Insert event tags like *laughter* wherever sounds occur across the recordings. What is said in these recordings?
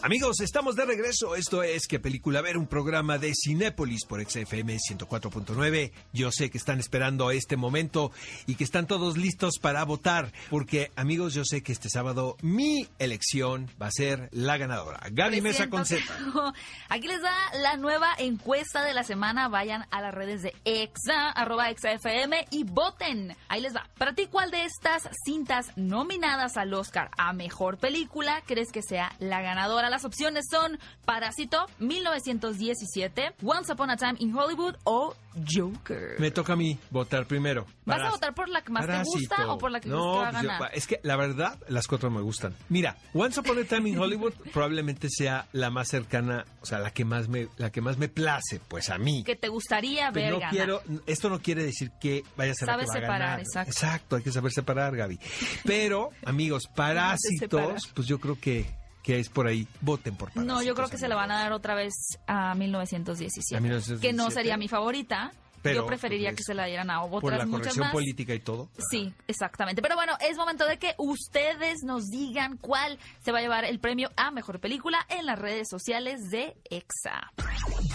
Amigos, estamos de regreso. Esto es ¿Qué película ver? Un programa de Cinépolis por XFM 104.9. Yo sé que están esperando este momento y que están todos listos para votar. Porque, amigos, yo sé que este sábado mi elección va a ser la ganadora. Gaby Mesa con Z. *laughs* Aquí les da la nueva encuesta de la semana. Vayan a las redes de EXA, arroba EXAFM y voten. Ahí les va. Para ti, ¿cuál de estas cintas nominadas al Oscar a Mejor Película crees que sea la ganadora? Las opciones son Parásito, 1917, Once Upon a Time in Hollywood o Joker. Me toca a mí votar primero. ¿Vas a votar por la que más te gusta o por la que crees no, que va a pues yo- ganar? es que la verdad, las cuatro me gustan. Mira, Once Upon a Time in Hollywood *laughs* probablemente sea la más cercana, o sea, la que más me, la que más me place, pues a mí. que te gustaría Pero ver no ganar. quiero, esto no quiere decir que vaya a ser la Sabes que va a separar, ganar. exacto. hay que saber separar, Gaby. Pero, *laughs* amigos, parásitos, pues yo creo que, que es por ahí. Voten por parásitos. No, yo creo que se la van a dar otra vez a 1917. A 1917. Que no sería mi favorita. Pero, yo preferiría pues, que se la dieran a Por otras la muchas corrección más. política y todo. Sí, exactamente. Pero bueno, es momento de que ustedes nos digan cuál se va a llevar el premio a mejor película en las redes sociales de EXA.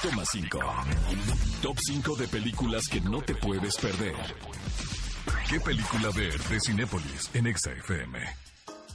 Toma 5. Top 5 de películas que no te puedes perder. ¿Qué película ver de Cinépolis en Exa FM?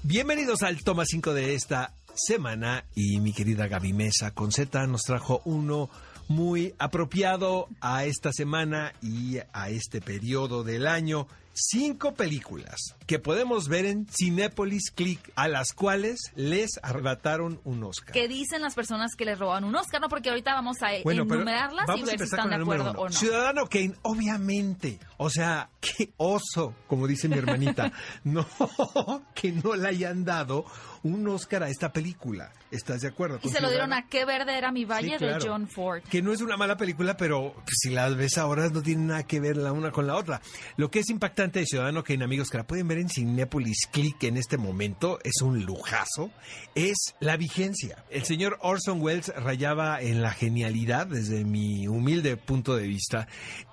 Bienvenidos al toma 5 de esta semana y mi querida Gaby Mesa con Z nos trajo uno muy apropiado a esta semana y a este periodo del año. Cinco películas que podemos ver en Cinépolis Click, a las cuales les arrebataron un Oscar. ¿Qué dicen las personas que les roban un Oscar? No, porque ahorita vamos a Bueno, enumerarlas y vamos ver si están de acuerdo o no. Ciudadano Kane, obviamente. O sea, qué oso, como dice mi hermanita. *laughs* no, que no le hayan dado un Oscar a esta película. ¿Estás de acuerdo? Y se lo dieron a Qué verde era mi valle Sí, claro. de John Ford. Que no es una mala película, pero si la ves ahora no tiene nada que ver la una con la otra. Lo que es impactante de Ciudadano Kane, amigos, que la pueden ver en Cinépolis Click en este momento, es un lujazo, es la vigencia. El señor Orson Welles rayaba en la genialidad desde mi humilde punto de vista.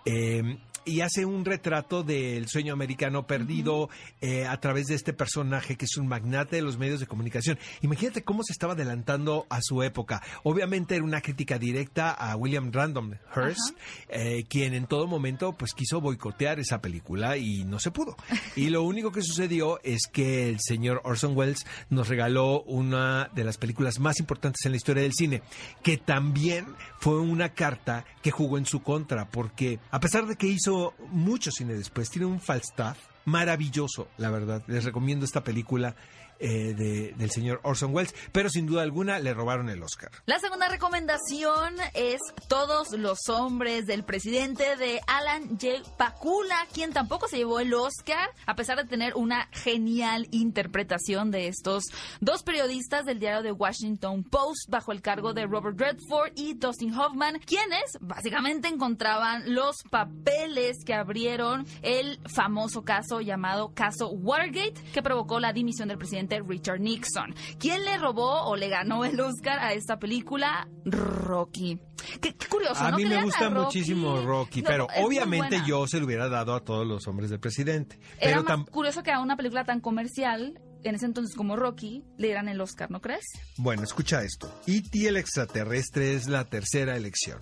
eh, y hace un retrato del sueño americano perdido eh, a través de este personaje que es un magnate de los medios de comunicación. Imagínate cómo se estaba adelantando a su época. Obviamente era una crítica directa a William Random Hearst, eh, quien en todo momento pues quiso boicotear esa película y no se pudo. Y lo único que sucedió es que el señor Orson Welles nos regaló una de las películas más importantes en la historia del cine, que también fue una carta que jugó en su contra, porque a pesar de que hizo mucho cine después, tiene un Falstaff maravilloso, la verdad. Les recomiendo esta película eh, de- del señor Orson Welles, pero sin duda alguna le robaron el Oscar. La segunda recomendación es Todos los hombres del presidente de Alan J. Pakula, quien tampoco se llevó el Oscar, a pesar de tener una genial interpretación de estos dos periodistas del diario The Washington Post bajo el cargo de Robert Redford y Dustin Hoffman, quienes básicamente encontraban los papeles que abrieron el famoso caso llamado caso Watergate, que provocó la dimisión del presidente Richard Nixon. ¿Quién le robó o le ganó el Oscar a esta película? Rocky. Qué, qué curioso, A ¿no? mí me gusta Rocky. muchísimo Rocky, No, pero obviamente yo se lo hubiera dado a todos los hombres del presidente. Era Pero más tam- curioso que a una película tan comercial, en ese entonces como Rocky, le dieran el Oscar, ¿no crees? Bueno, escucha esto. E.T. el extraterrestre es la tercera elección.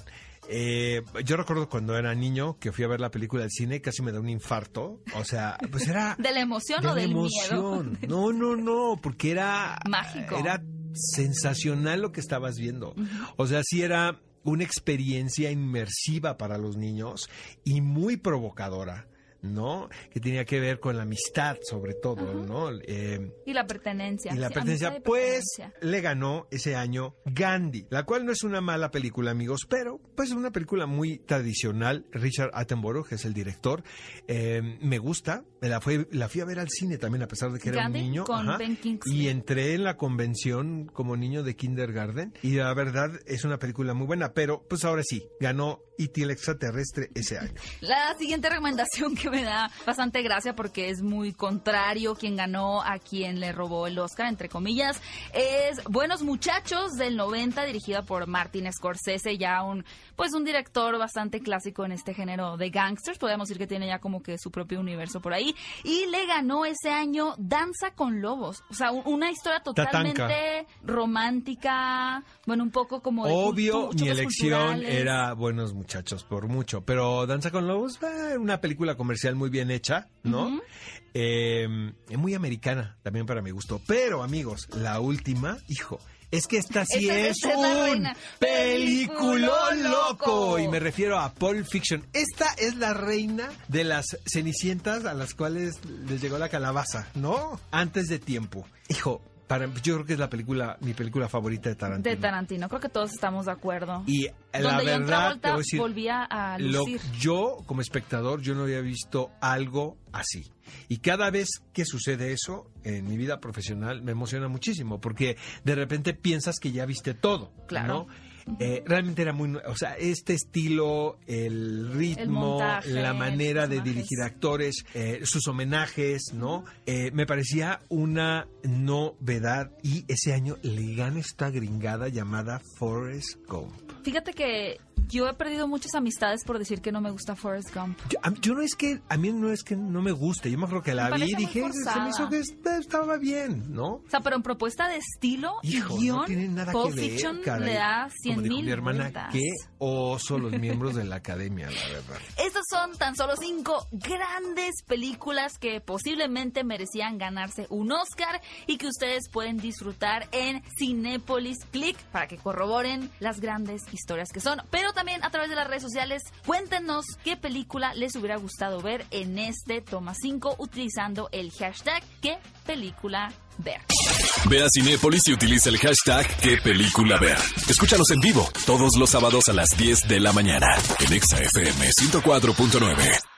Eh, yo recuerdo cuando era niño que fui a ver la película del cine y casi me da un infarto. O sea, pues era... *laughs* ¿De la emoción de o la del emoción. miedo? No, no, no, porque era... *laughs* Mágico. Era sensacional lo que estabas viendo. O sea, sí era una experiencia inmersiva para los niños y muy provocadora. ¿No? Que tenía que ver con la amistad, sobre todo, ¿no? Eh, Y la pertenencia. y la sí, pertenencia, y pues pertenencia. le ganó ese año Gandhi, la cual no es una mala película, amigos, pero pues es una película muy tradicional. Richard Attenborough es el director. Eh, me gusta, me la, fue, la fui a ver al cine también, a pesar de que era un niño. con ajá, Ben Kingsley. y entré en la convención como niño de kindergarten y la verdad es una película muy buena, pero pues ahora sí, ganó y el extraterrestre ese año. La siguiente recomendación que me da bastante gracia porque es muy contrario quien ganó a quien le robó el Oscar, entre comillas, es Buenos Muchachos del 90, dirigida por Martin Scorsese, ya un pues un director bastante clásico en este género de gangsters, podríamos decir que tiene ya como que su propio universo por ahí, y le ganó ese año Danza con Lobos, o sea, una historia totalmente romántica, bueno, un poco como... Obvio, mi elección era Buenos Muchachos, por mucho, pero Danza con Lobos, eh, una película comercial muy bien hecha, ¿no? Eh, muy americana, también para mi gusto, pero amigos, la última, hijo, es que esta sí es, un peliculón loco. Y me refiero a Pulp Fiction. Esta es la reina de las cenicientas a las cuales les llegó la calabaza, ¿no? Antes de tiempo. Hijo, para, yo creo que es la película, mi película favorita de Tarantino. De Tarantino, creo que todos estamos de acuerdo. Y la verdad, te voy a decir, volvía a lucir. yo como espectador, yo no había visto algo así. Y cada vez que sucede eso en mi vida profesional me emociona muchísimo porque de repente piensas que ya viste todo, claro. Eh, realmente era muy, o sea, este estilo, el ritmo, la manera de dirigir actores, eh, sus homenajes, ¿no? Eh, me parecía una novedad y ese año le gana esta gringada llamada Forrest Gump. Fíjate que yo he perdido muchas amistades por decir que no me gusta Forrest Gump. Yo, no es que, a mí no es que no me guste, yo me acuerdo que la vi y dije, se me hizo que estaba bien, ¿no? O sea, pero en propuesta de estilo y guion, no tiene nada que ver, le da 100 mil mi hermana, qué oso los miembros de la academia, la verdad. *laughs* Estas son tan solo cinco grandes películas que posiblemente merecían ganarse un Oscar y que ustedes pueden disfrutar en Cinépolis Click para que corroboren las grandes historias que son. Pero también a través de las redes sociales, cuéntenos qué película les hubiera gustado ver en este Toma 5 utilizando el hashtag qué película ver. Ve a Cinépolis y utiliza el hashtag qué película ver. Escúchanos en vivo todos los sábados a las 10 de la mañana en ExaFM 104.9.